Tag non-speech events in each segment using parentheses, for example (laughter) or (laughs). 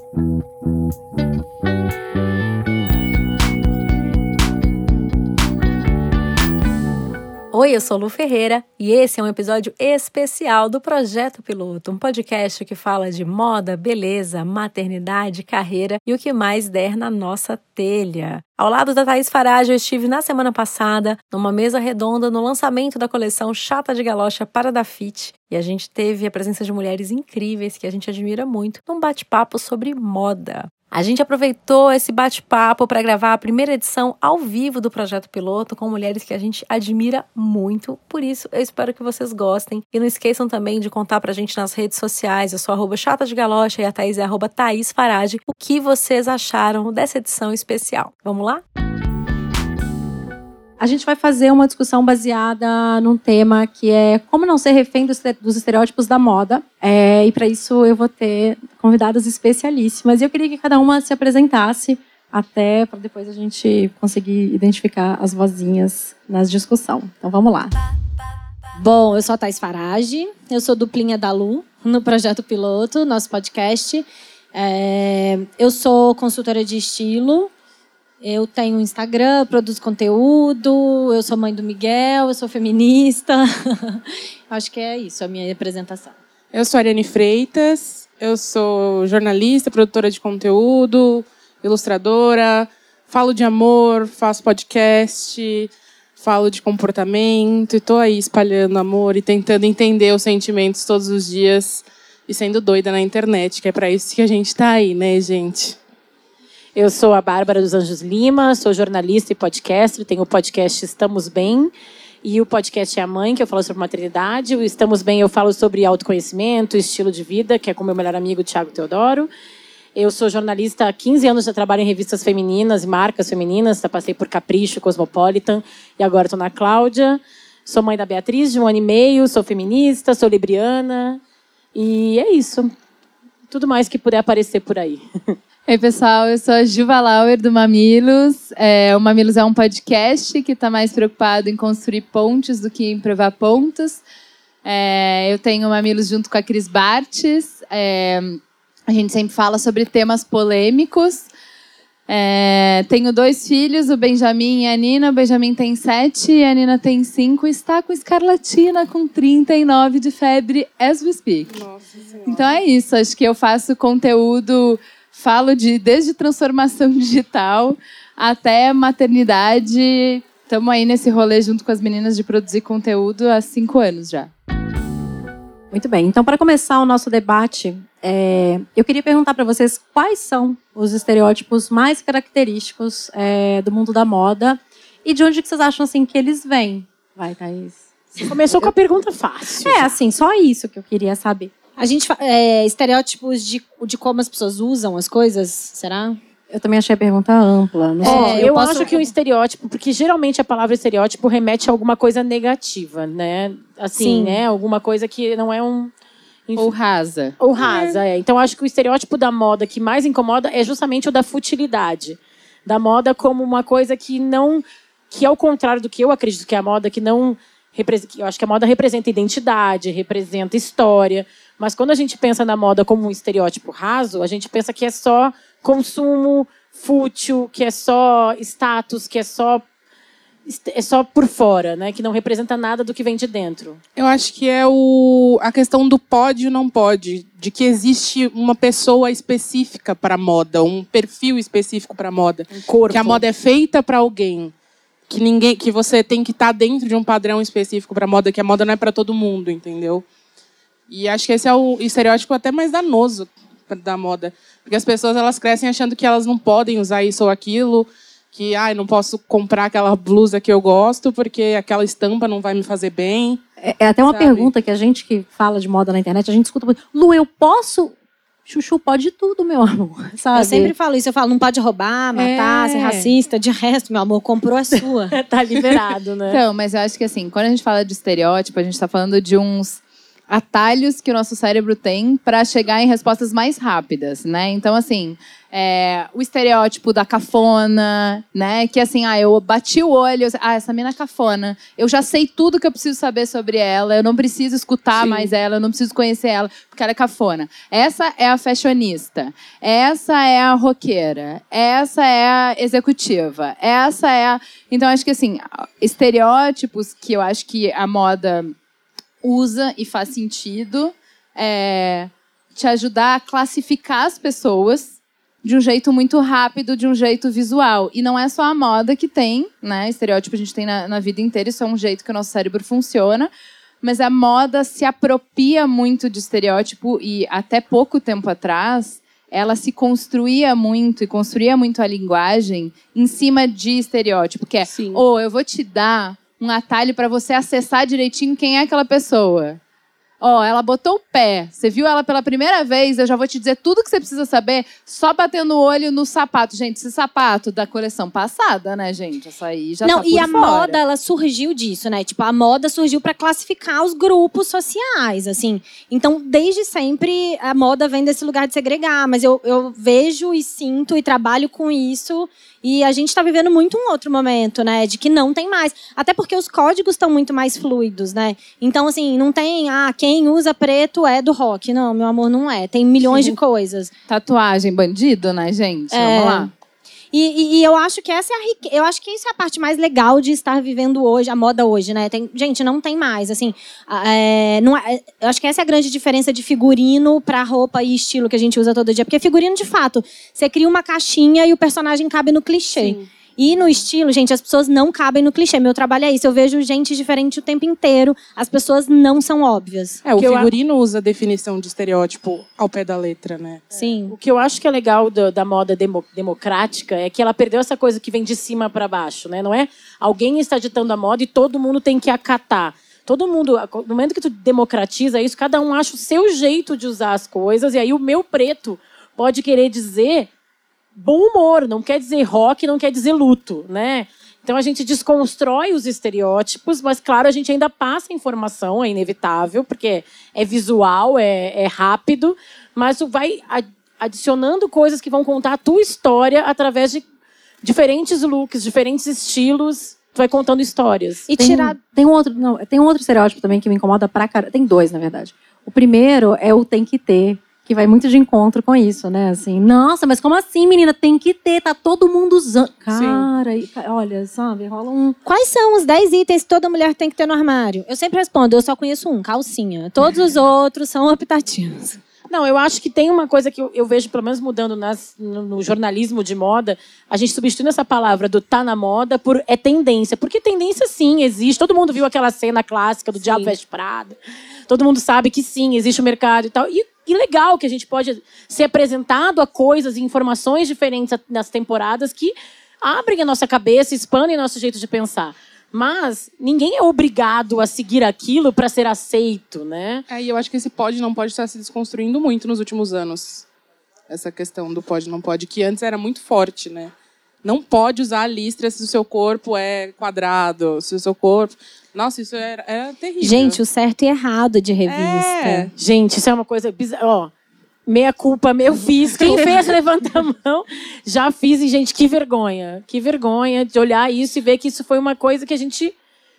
Thank you. Oi, eu sou Lu Ferreira e esse é um episódio especial do Projeto Piloto, um podcast que fala de moda, beleza, maternidade, carreira e o que mais der na nossa telha. Ao lado da Thaís Farage, eu estive na semana passada numa mesa redonda no lançamento da coleção Chata de Galocha para da Fit e a gente teve a presença de mulheres incríveis que a gente admira muito num bate-papo sobre moda. A gente aproveitou esse bate-papo para gravar a primeira edição ao vivo do projeto piloto com mulheres que a gente admira muito. Por isso, eu espero que vocês gostem. E não esqueçam também de contar pra gente nas redes sociais. Eu sou arroba chata de galocha e a Thaís é arroba Thaís Farage. O que vocês acharam dessa edição especial? Vamos lá? A gente vai fazer uma discussão baseada num tema que é como não ser refém dos estereótipos da moda. É, e para isso eu vou ter convidadas especialíssimas. E eu queria que cada uma se apresentasse, até para depois a gente conseguir identificar as vozinhas nas discussão. Então vamos lá. Bom, eu sou a Thais Farage, eu sou duplinha da Lu no Projeto Piloto, nosso podcast. É, eu sou consultora de estilo, eu tenho um Instagram, produzo conteúdo, eu sou mãe do Miguel, eu sou feminista. (laughs) Acho que é isso a minha apresentação. Eu sou Ariane Freitas, eu sou jornalista, produtora de conteúdo, ilustradora, falo de amor, faço podcast, falo de comportamento e tô aí espalhando amor e tentando entender os sentimentos todos os dias e sendo doida na internet, que é para isso que a gente tá aí, né, gente? Eu sou a Bárbara dos Anjos Lima, sou jornalista e podcaster, tenho o podcast Estamos Bem e o podcast É a Mãe, que eu falo sobre maternidade. O Estamos Bem eu falo sobre autoconhecimento, estilo de vida, que é com meu melhor amigo Tiago Teodoro. Eu sou jornalista há 15 anos, já trabalho em revistas femininas e marcas femininas. Já passei por Capricho, Cosmopolitan e agora estou na Cláudia. Sou mãe da Beatriz, de um ano e meio, sou feminista, sou libriana. E é isso. Tudo mais que puder aparecer por aí. (laughs) Oi, pessoal, eu sou a Juva Lauer do Mamilos. É, o Mamilos é um podcast que está mais preocupado em construir pontes do que em provar pontos. É, eu tenho o Mamilos junto com a Cris Bartes. É, a gente sempre fala sobre temas polêmicos. É, tenho dois filhos, o Benjamin e a Nina. O Benjamin tem sete e a Nina tem cinco. Está com escarlatina, com 39 de febre, as we speak. Nossa Então é isso. Acho que eu faço conteúdo Falo de desde transformação (laughs) digital até maternidade. Estamos aí nesse rolê junto com as meninas de produzir conteúdo há cinco anos já. Muito bem. Então, para começar o nosso debate, é, eu queria perguntar para vocês quais são os estereótipos mais característicos é, do mundo da moda e de onde que vocês acham assim que eles vêm. Vai, Thaís. Começou com a pergunta fácil. É, assim, só isso que eu queria saber. A gente é, estereótipos de, de como as pessoas usam as coisas, será? Eu também achei a pergunta ampla. Não sei. É, eu, eu posso... acho que o estereótipo, porque geralmente a palavra estereótipo remete a alguma coisa negativa, né? Assim, Sim. né? Alguma coisa que não é um. Enfim. Ou rasa. Ou rasa, é. é. Então acho que o estereótipo da moda que mais incomoda é justamente o da futilidade. Da moda como uma coisa que não. que ao contrário do que eu acredito que é a moda, que não. Eu acho que a moda representa identidade, representa história. Mas quando a gente pensa na moda como um estereótipo raso, a gente pensa que é só consumo fútil, que é só status, que é só é só por fora, né? Que não representa nada do que vem de dentro. Eu acho que é o, a questão do pode ou não pode, de que existe uma pessoa específica para moda, um perfil específico para moda, um corpo. que a moda é feita para alguém, que ninguém, que você tem que estar tá dentro de um padrão específico para moda, que a moda não é para todo mundo, entendeu? E acho que esse é o estereótipo até mais danoso da moda. Porque as pessoas elas crescem achando que elas não podem usar isso ou aquilo, que ah, não posso comprar aquela blusa que eu gosto porque aquela estampa não vai me fazer bem. É, é até uma sabe? pergunta que a gente que fala de moda na internet, a gente escuta muito. Lu, eu posso Chuchu pode tudo, meu amor. (laughs) Sabe? Eu sempre falo isso. Eu falo, não pode roubar, matar, é. ser racista. De resto, meu amor, comprou a sua. (laughs) tá liberado, né? Então, mas eu acho que assim, quando a gente fala de estereótipo, a gente tá falando de uns atalhos que o nosso cérebro tem para chegar em respostas mais rápidas, né? Então, assim, é, o estereótipo da cafona, né? Que assim, ah, eu bati o olho, ah, essa mina é cafona. Eu já sei tudo que eu preciso saber sobre ela, eu não preciso escutar Sim. mais ela, eu não preciso conhecer ela, porque ela é cafona. Essa é a fashionista, essa é a roqueira, essa é a executiva, essa é a. Então, acho que assim, estereótipos que eu acho que a moda usa e faz sentido é, te ajudar a classificar as pessoas de um jeito muito rápido, de um jeito visual. E não é só a moda que tem, né? Estereótipo a gente tem na, na vida inteira, isso é um jeito que o nosso cérebro funciona. Mas a moda se apropria muito de estereótipo e até pouco tempo atrás ela se construía muito e construía muito a linguagem em cima de estereótipo, que é, ou oh, eu vou te dar um atalho para você acessar direitinho quem é aquela pessoa. Ó, ela botou o pé. Você viu ela pela primeira vez, eu já vou te dizer tudo que você precisa saber, só batendo o olho no sapato. Gente, esse sapato da coleção passada, né, gente? Essa aí já Não, tá por e a moda, ela surgiu disso, né? Tipo, a moda surgiu para classificar os grupos sociais, assim. Então, desde sempre, a moda vem desse lugar de segregar. Mas eu, eu vejo e sinto e trabalho com isso e a gente está vivendo muito um outro momento, né? De que não tem mais. Até porque os códigos estão muito mais fluidos, né? Então, assim, não tem, ah, quem usa preto é do rock. Não, meu amor, não é. Tem milhões Sim. de coisas. Tatuagem bandido, né, gente? É... Vamos lá. E, e, e, eu acho que essa é a eu acho que isso é a parte mais legal de estar vivendo hoje, a moda hoje, né? Tem... gente, não tem mais, assim, é... não é... eu acho que essa é a grande diferença de figurino para roupa e estilo que a gente usa todo dia, porque figurino de fato, você cria uma caixinha e o personagem cabe no clichê. Sim. E no estilo, gente, as pessoas não cabem no clichê. Meu trabalho é isso. Eu vejo gente diferente o tempo inteiro. As pessoas não são óbvias. É, o figurino eu... usa a definição de estereótipo ao pé da letra, né? Sim. O que eu acho que é legal do, da moda demo, democrática é que ela perdeu essa coisa que vem de cima para baixo, né? Não é alguém está ditando a moda e todo mundo tem que acatar. Todo mundo, no momento que tu democratiza isso, cada um acha o seu jeito de usar as coisas. E aí o meu preto pode querer dizer bom humor, não quer dizer rock, não quer dizer luto, né? Então a gente desconstrói os estereótipos, mas claro, a gente ainda passa informação, é inevitável, porque é visual, é, é rápido, mas tu vai adicionando coisas que vão contar a tua história através de diferentes looks, diferentes estilos. Tu vai contando histórias. E tem, tirar. Tem um outro, não, tem um outro estereótipo também que me incomoda pra caramba. Tem dois, na verdade. O primeiro é o tem que ter, que vai muito de encontro com isso, né? Assim, nossa, mas como assim, menina? Tem que ter, tá todo mundo usando. Cara, e, olha, sabe, rola um. Quais são os 10 itens que toda mulher tem que ter no armário? Eu sempre respondo, eu só conheço um, calcinha. Todos os outros são optativos. Não, eu acho que tem uma coisa que eu, eu vejo, pelo menos mudando nas, no, no, jornalismo de moda, a gente substituindo essa palavra do tá na moda por é tendência. Porque tendência, sim, existe. Todo mundo viu aquela cena clássica do sim. Diabo Veste Prada. Todo mundo sabe que sim, existe o mercado e tal. E e legal que a gente pode ser apresentado a coisas e informações diferentes nas temporadas que abrem a nossa cabeça, expandem nosso jeito de pensar. Mas ninguém é obrigado a seguir aquilo para ser aceito, né? É, e eu acho que esse pode não pode estar se desconstruindo muito nos últimos anos. Essa questão do pode não pode, que antes era muito forte, né? Não pode usar a listra se o seu corpo é quadrado, se o seu corpo. Nossa, isso era, era terrível. Gente, o certo e errado de revista. É. Gente, isso é uma coisa bizarra. Ó, meia culpa, meu fiz. Quem fez, levanta a mão. Já fiz e, gente, que vergonha. Que vergonha de olhar isso e ver que isso foi uma coisa que a gente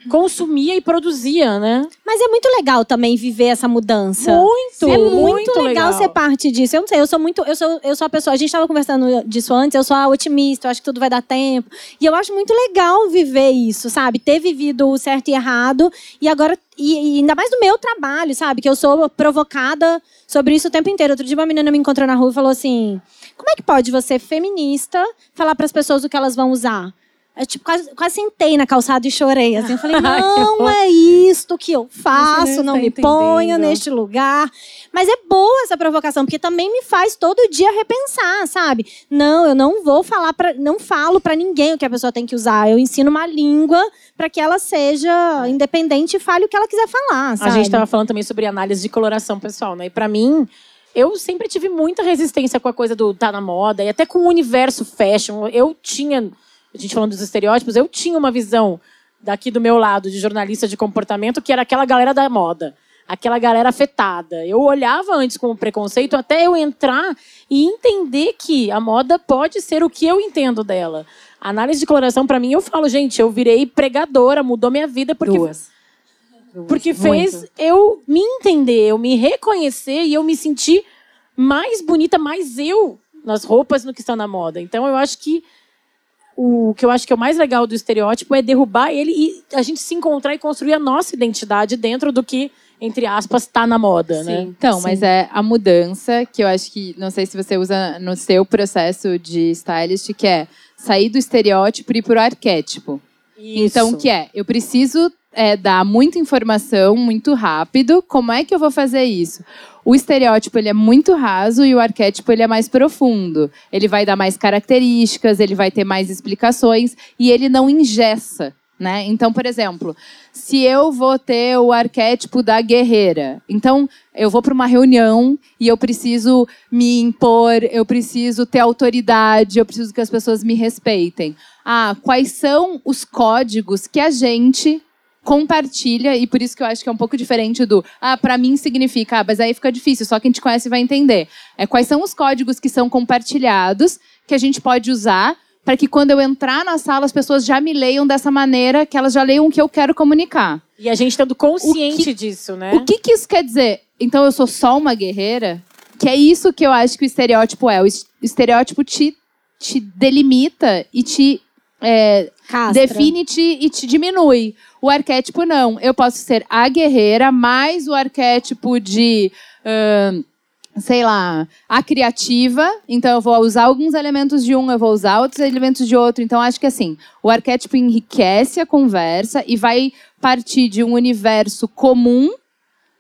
consumia e produzia, né? Mas é muito legal também viver essa mudança. Muito, é muito, muito legal, legal, ser parte disso. Eu não sei, eu sou muito, eu sou, eu sou a pessoa. A gente estava conversando disso antes. Eu sou a otimista. Eu acho que tudo vai dar tempo. E eu acho muito legal viver isso, sabe? Ter vivido o certo e errado e agora e, e ainda mais no meu trabalho, sabe? Que eu sou provocada sobre isso o tempo inteiro. Outro dia uma menina me encontrou na rua e falou assim: "Como é que pode você feminista falar para as pessoas o que elas vão usar?" Eu, tipo, quase, quase sentei na calçada e chorei. Assim. Eu falei, (laughs) não é isto que eu faço, não, não me ponho neste lugar. Mas é boa essa provocação, porque também me faz todo dia repensar, sabe? Não, eu não vou falar para, não falo para ninguém o que a pessoa tem que usar. Eu ensino uma língua para que ela seja independente e fale o que ela quiser falar. Sabe? A gente estava falando também sobre análise de coloração pessoal, né? E para mim, eu sempre tive muita resistência com a coisa do tá na moda e até com o universo fashion. Eu tinha a gente falando dos estereótipos, eu tinha uma visão daqui do meu lado de jornalista de comportamento que era aquela galera da moda. aquela galera afetada. Eu olhava antes com preconceito até eu entrar e entender que a moda pode ser o que eu entendo dela. A análise de coloração, para mim, eu falo, gente, eu virei pregadora, mudou minha vida porque Duas. porque fez Muito. eu me entender, eu me reconhecer e eu me sentir mais bonita, mais eu nas roupas no que está na moda. Então eu acho que o que eu acho que é o mais legal do estereótipo é derrubar ele e a gente se encontrar e construir a nossa identidade dentro do que entre aspas está na moda, né? Então, mas é a mudança que eu acho que, não sei se você usa no seu processo de stylist, que é sair do estereótipo e ir pro arquétipo. Então, o que é? Eu preciso é, dar muita informação muito rápido. Como é que eu vou fazer isso? O estereótipo ele é muito raso e o arquétipo ele é mais profundo. Ele vai dar mais características, ele vai ter mais explicações e ele não ingessa. Né? Então, por exemplo, se eu vou ter o arquétipo da guerreira, então eu vou para uma reunião e eu preciso me impor, eu preciso ter autoridade, eu preciso que as pessoas me respeitem. Ah, quais são os códigos que a gente compartilha e por isso que eu acho que é um pouco diferente do ah, para mim significa, ah, mas aí fica difícil, só quem te conhece vai entender. É quais são os códigos que são compartilhados que a gente pode usar para que quando eu entrar na sala as pessoas já me leiam dessa maneira, que elas já leiam o que eu quero comunicar. E a gente estando consciente que- disso, né? O que, que isso quer dizer? Então eu sou só uma guerreira? Que é isso que eu acho que o estereótipo é. O es- estereótipo te, te delimita e te é, define-te e te diminui. O arquétipo não. Eu posso ser a guerreira, mais o arquétipo de. ahn, sei lá, a criativa. Então eu vou usar alguns elementos de um, eu vou usar outros elementos de outro. Então acho que assim, o arquétipo enriquece a conversa e vai partir de um universo comum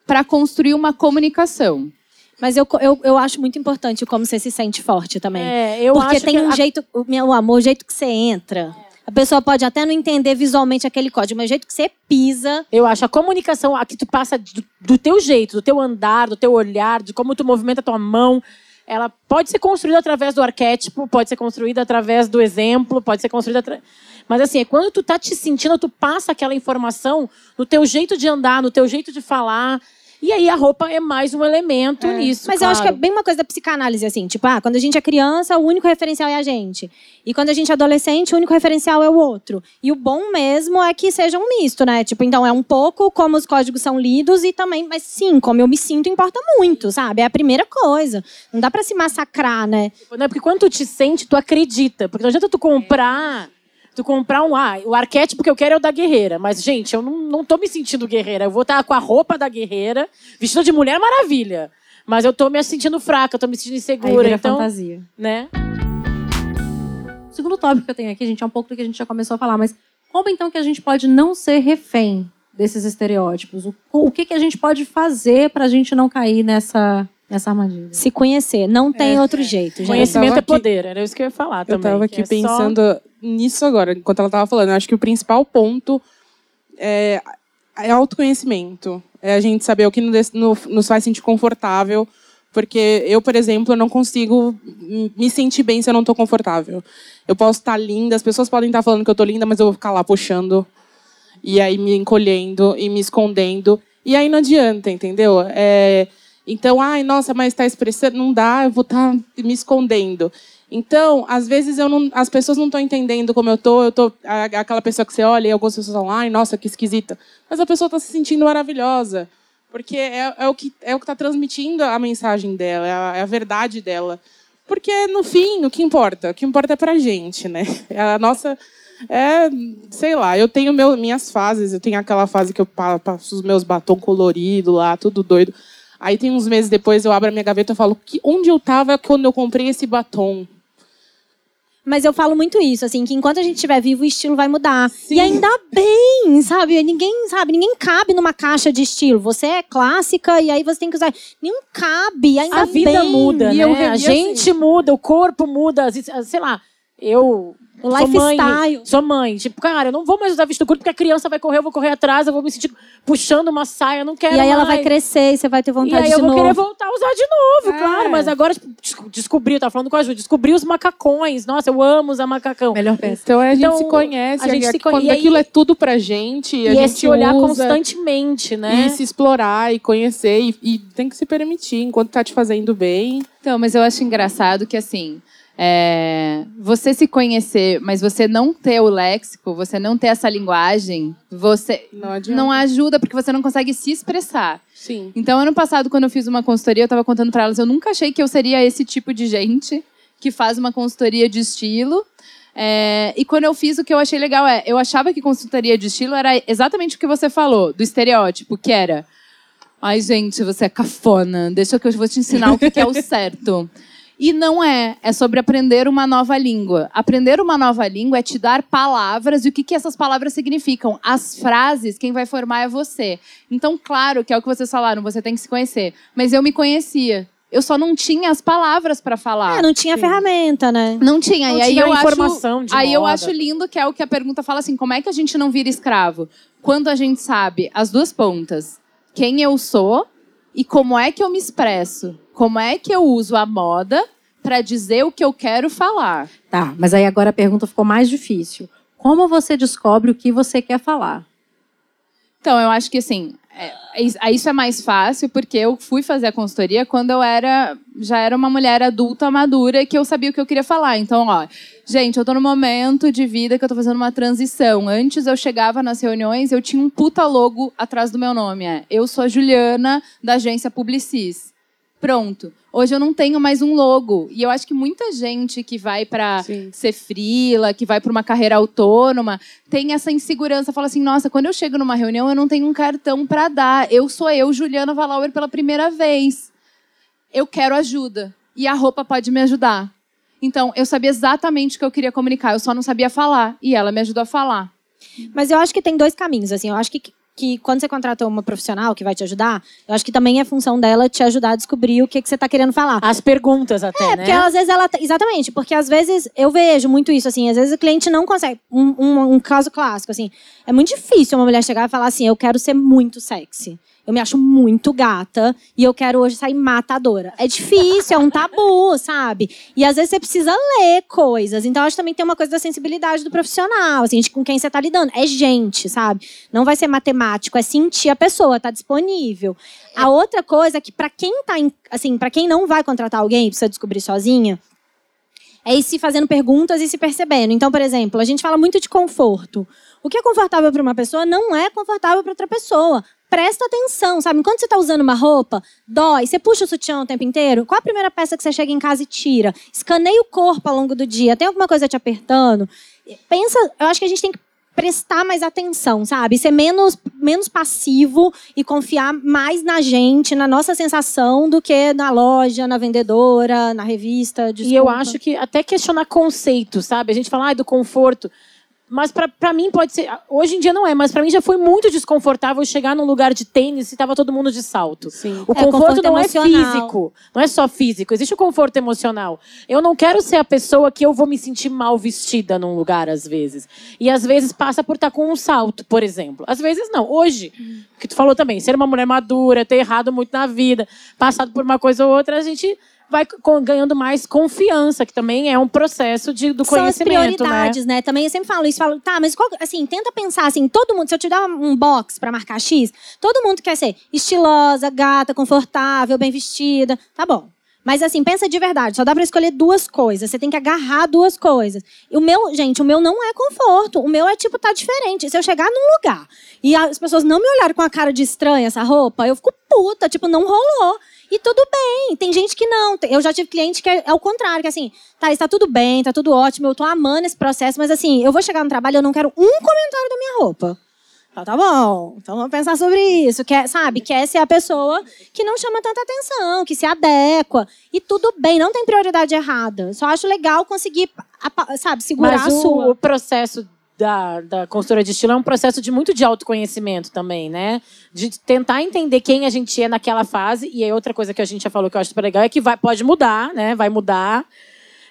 para construir uma comunicação. Mas eu, eu, eu acho muito importante como você se sente forte também. É, eu Porque acho tem que um a- jeito, o meu amor, o jeito que você entra. A pessoa pode até não entender visualmente aquele código, mas o jeito que você pisa. Eu acho a comunicação, a que tu passa do, do teu jeito, do teu andar, do teu olhar, de como tu movimenta a tua mão, ela pode ser construída através do arquétipo, pode ser construída através do exemplo, pode ser construída atra... Mas assim, é quando tu tá te sentindo, tu passa aquela informação no teu jeito de andar, no teu jeito de falar. E aí a roupa é mais um elemento nisso. Mas eu acho que é claro. bem uma coisa da psicanálise, assim. Tipo, ah, quando a gente é criança, o único referencial é a gente. E quando a gente é adolescente, o único referencial é o outro. E o bom mesmo é que seja um misto, né? Tipo, então é um pouco como os códigos são lidos e também, mas sim, como eu me sinto importa muito, sabe? É a primeira coisa. Não dá pra se massacrar, né? Não, porque quando tu te sente, tu acredita. Porque não adianta tu comprar. Tu comprar um. Ah, o arquétipo que eu quero é o da guerreira. Mas, gente, eu não, não tô me sentindo guerreira. Eu vou estar com a roupa da guerreira, vestida de mulher maravilha. Mas eu tô me sentindo fraca, eu tô me sentindo Aí insegura. vira Então, fantasia. né? O segundo tópico que eu tenho aqui, gente, é um pouco do que a gente já começou a falar, mas como então que a gente pode não ser refém desses estereótipos? O, o que, que a gente pode fazer pra gente não cair nessa, nessa armadilha? Se conhecer. Não tem outro jeito, gente. Conhecimento tava é aqui- poder, era isso que eu ia falar Eu também. tava que aqui é só- pensando nisso agora, enquanto ela tava falando. Eu acho que o principal ponto é, é autoconhecimento. É a gente saber o que nos, no- nos faz sentir confortável. Porque eu, por exemplo, não consigo me sentir bem se eu não estou confortável. Eu posso estar linda, as pessoas podem estar falando que eu estou linda, mas eu vou ficar lá puxando. E aí me encolhendo e me escondendo. E aí não adianta, entendeu? É, então, ai, nossa, mas está expressando. Não dá, eu vou estar me escondendo. Então, às vezes não, as pessoas não estão entendendo como eu tô. Eu a- aquela pessoa que você olha e algumas pessoas falam, ai, nossa, que esquisita. Mas a pessoa está se sentindo maravilhosa, porque é, é o que é o que está transmitindo a mensagem dela, é a, é a verdade dela. Porque no fim, o que importa? O que importa é pra gente, né? É a nossa é, sei lá, eu tenho meu, minhas fases, eu tenho aquela fase que eu pa- passo os meus batom colorido lá, tudo doido. Aí tem uns meses depois eu abro a minha gaveta e falo, que, onde eu tava quando eu comprei esse batom? Mas eu falo muito isso, assim, que enquanto a gente estiver vivo, o estilo vai mudar. E ainda bem, sabe? Ninguém, sabe, ninguém cabe numa caixa de estilo. Você é clássica e aí você tem que usar. Não cabe, ainda a vida bem. muda, E né? eu- a gente muda, o corpo muda, sei lá. Eu O Sou mãe, lifestyle. sou mãe. Tipo, cara, eu não vou mais usar vestido curto porque a criança vai correr, eu vou correr atrás, eu vou me sentir puxando uma saia, eu não quero E aí ela vai mais. crescer e você vai ter E vontade aí eu de vou novo. querer voltar a usar de novo, É. claro. Mas agora, tipo, des- descobri, eu tava falando com a Ju, descobri os macacões. Nossa, eu amo usar macacão. Melhor peça. Então a gente Então, se conhece, a gente e se quando conhe- e aí- aquilo é tudo pra gente, E a é gente se olhar usa, constantemente, né? E se explorar e conhecer, e, e tem que se permitir enquanto tá te fazendo bem. Então, mas eu acho engraçado que assim. É, você se conhecer, mas você não ter o léxico, você não ter essa linguagem, você Não não ajuda porque você não consegue se expressar. Sim. Então, ano passado, quando eu fiz uma consultoria, eu tava contando pra elas, eu nunca achei que eu seria esse tipo de gente que faz uma consultoria de estilo. É, e quando eu fiz, o que eu achei legal é, eu achava que consultoria de estilo era exatamente o que você falou, do estereótipo, que era. Ai, gente, você é cafona, deixa que eu vou te ensinar o que é o certo. (laughs) E não é, é sobre aprender uma nova língua. Aprender uma nova língua é te dar palavras e o que, que essas palavras significam. As frases, quem vai formar é você. Então, claro que é o que vocês falaram, você tem que se conhecer. Mas eu me conhecia. Eu só não tinha as palavras para falar. É, não tinha ferramenta, né? Não tinha. Não e aí tinha eu informação acho, de aí eu moda. acho lindo que é o que a pergunta fala assim, como é que a gente não vira escravo? Quando a gente sabe as duas pontas, quem eu sou e como é que eu me expresso? Como é que eu uso a moda para dizer o que eu quero falar? Tá, mas aí agora a pergunta ficou mais difícil. Como você descobre o que você quer falar? Então, eu acho que assim, é, is- isso é mais fácil porque eu fui fazer a consultoria quando eu era já era uma mulher adulta, madura, que eu sabia o que eu queria falar. Então, ó, gente, eu tô no momento de vida que eu tô fazendo uma transição. Antes eu chegava nas reuniões, eu tinha um puta logo atrás do meu nome. É, eu sou a Juliana, da agência Publicis. Pronto. Hoje eu não tenho mais um logo. E eu acho que muita gente que vai para ser frila, que vai para uma carreira autônoma, tem essa insegurança. Fala assim: nossa, quando eu chego numa reunião, eu não tenho um cartão para dar. Eu sou eu, Juliana Valauer, pela primeira vez. Eu quero ajuda. E a roupa pode me ajudar. Então, eu sabia exatamente o que eu queria comunicar, eu só não sabia falar. E ela me ajudou a falar. Mas eu acho que tem dois caminhos, assim. Eu acho que, que quando você contrata uma profissional que vai te ajudar, eu acho que também é função dela te ajudar a descobrir o que, que você tá querendo falar. As perguntas até, É, né? porque às vezes ela. Exatamente, porque às vezes eu vejo muito isso, assim, às vezes o cliente não consegue. Um, um, um caso clássico, assim, é muito difícil uma mulher chegar e falar assim: eu quero ser muito sexy. Eu me acho muito gata e eu quero hoje sair matadora. É difícil, é um tabu, sabe? E às vezes você precisa ler coisas. Então, acho que também tem uma coisa da sensibilidade do profissional, assim, com quem você tá lidando. É gente, sabe? Não vai ser matemático, é sentir a pessoa, tá disponível. A outra coisa é que, pra quem tá, assim, para quem não vai contratar alguém, precisa descobrir sozinha, é ir se fazendo perguntas e se percebendo. Então, por exemplo, a gente fala muito de conforto. O que é confortável para uma pessoa não é confortável para outra pessoa. Presta atenção, sabe? Enquanto você está usando uma roupa, dói, você puxa o sutiã o tempo inteiro. Qual a primeira peça que você chega em casa e tira? Escaneia o corpo ao longo do dia. Tem alguma coisa te apertando? Pensa, eu acho que a gente tem que prestar mais atenção, sabe? Ser menos, menos passivo e confiar mais na gente, na nossa sensação, do que na loja, na vendedora, na revista. E eu desculpa. acho que até questionar conceito, sabe? A gente fala ai, do conforto. Mas pra, pra mim pode ser. Hoje em dia não é, mas pra mim já foi muito desconfortável chegar num lugar de tênis e tava todo mundo de salto. Sim. O É, conforto, conforto não emocional. é físico. Não é só físico. Existe o conforto emocional. Eu não quero ser a pessoa que eu vou me sentir mal vestida num lugar, às vezes. E às vezes passa por estar com um salto, por exemplo. Às vezes não. Hoje, o que tu falou também, ser uma mulher madura, ter errado muito na vida, passado por uma coisa ou outra, a gente vai ganhando mais confiança, que também é um processo de, do São as conhecimento, né? prioridades, né? Também eu sempre falo isso, falo, tá, mas qual, assim, tenta pensar assim, todo mundo, se eu te dar um box pra marcar X, todo mundo quer ser estilosa, gata, confortável, bem vestida, tá bom. Mas assim, pensa de verdade, só dá pra escolher duas coisas, você tem que agarrar duas coisas. E o meu, gente, o meu não é conforto, o meu é tipo tá diferente. Se eu chegar num lugar e as pessoas não me olharem com a cara de estranha essa roupa, eu fico puta, tipo, não rolou. E tudo bem, tem gente que não. Eu já tive cliente que é, é o contrário, que assim, tá, está tudo bem, tá tudo ótimo, eu tô amando esse processo, mas assim, eu vou chegar no trabalho eu não quero um comentário da minha roupa. Então, tá bom, então vamos pensar sobre isso. Quer, sabe, quer ser a pessoa que não chama tanta atenção, que se adequa. E tudo bem, não tem prioridade errada. Só acho legal conseguir, sabe, segurar Mas a sua. o processo da, da consultora de estilo é um processo de muito de autoconhecimento também, né? De tentar entender quem a gente é naquela fase. E aí outra coisa que a gente já falou que eu acho super legal é que vai, pode mudar, né? Vai mudar.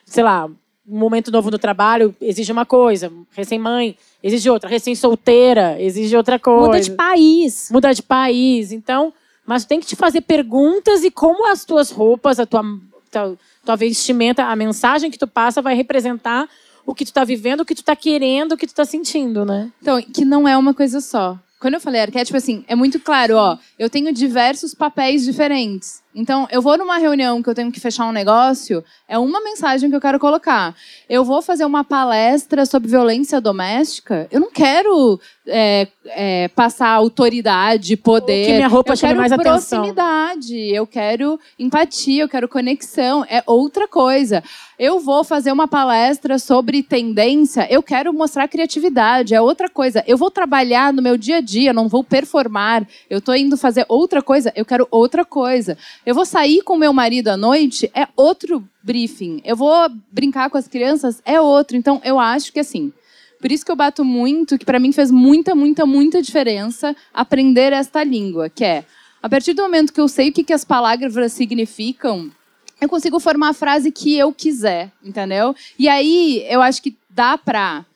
Sei lá, um momento novo no trabalho exige uma coisa, recém-mãe exige outra, recém-solteira exige outra coisa. Muda de país. Muda de país. Então, mas tem que te fazer perguntas e como as tuas roupas, a tua, tua, tua vestimenta, a mensagem que tu passa vai representar o que tu tá vivendo, o que tu tá querendo, o que tu tá sentindo, né? Então, que não é uma coisa só. Quando eu falei arquétipo, assim, é muito claro, ó. Eu tenho diversos papéis diferentes. Então, eu vou numa reunião que eu tenho que fechar um negócio, é uma mensagem que eu quero colocar. Eu vou fazer uma palestra sobre violência doméstica, eu não quero é, é, passar autoridade, poder. Que minha roupa eu chame mais atenção. proximidade, eu quero empatia, eu quero conexão. É outra coisa. Eu vou fazer uma palestra sobre tendência, eu quero mostrar criatividade, é outra coisa. Eu vou trabalhar no meu dia a dia, não vou performar. Eu tô indo fazer outra coisa, eu quero outra coisa. Eu vou sair com meu marido à noite, é outro briefing. Eu vou brincar com as crianças, é outro. Então, eu acho que assim. Por isso que eu bato muito, que para mim fez muita, muita, muita diferença aprender esta língua, que é a partir do momento que eu sei o que, que as palavras significam, eu consigo formar a frase que eu quiser, entendeu? E aí eu acho que dá pra